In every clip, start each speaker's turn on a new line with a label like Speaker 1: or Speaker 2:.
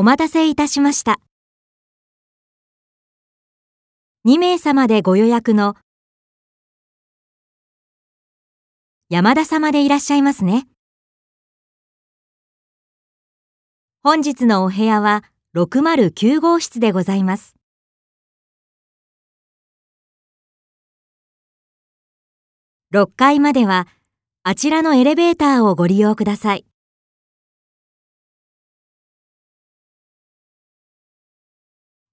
Speaker 1: お待たせいたしました。2名様でご予約の山田様でいらっしゃいますね。本日のお部屋は609号室でございます。6階まではあちらのエレベーターをご利用ください。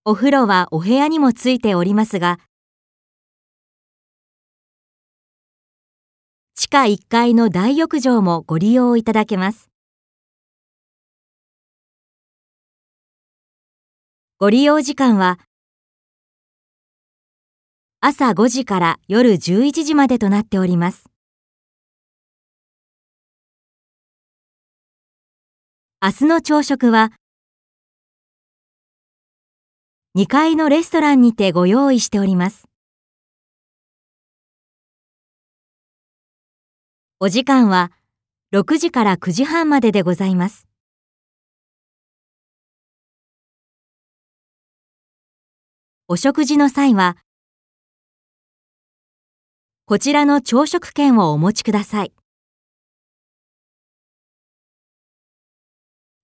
Speaker 1: お風呂はお部屋にもついておりますが、地下1階の大浴場もご利用いただけます。ご利用時間は朝5時から夜11時までとなっております。明日の朝食は2階のレストランにてご用意しております。お時間は6時から9時半まででございます。お食事の際は、こちらの朝食券をお持ちください。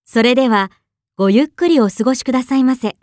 Speaker 1: それでは、ごゆっくりお過ごしくださいませ。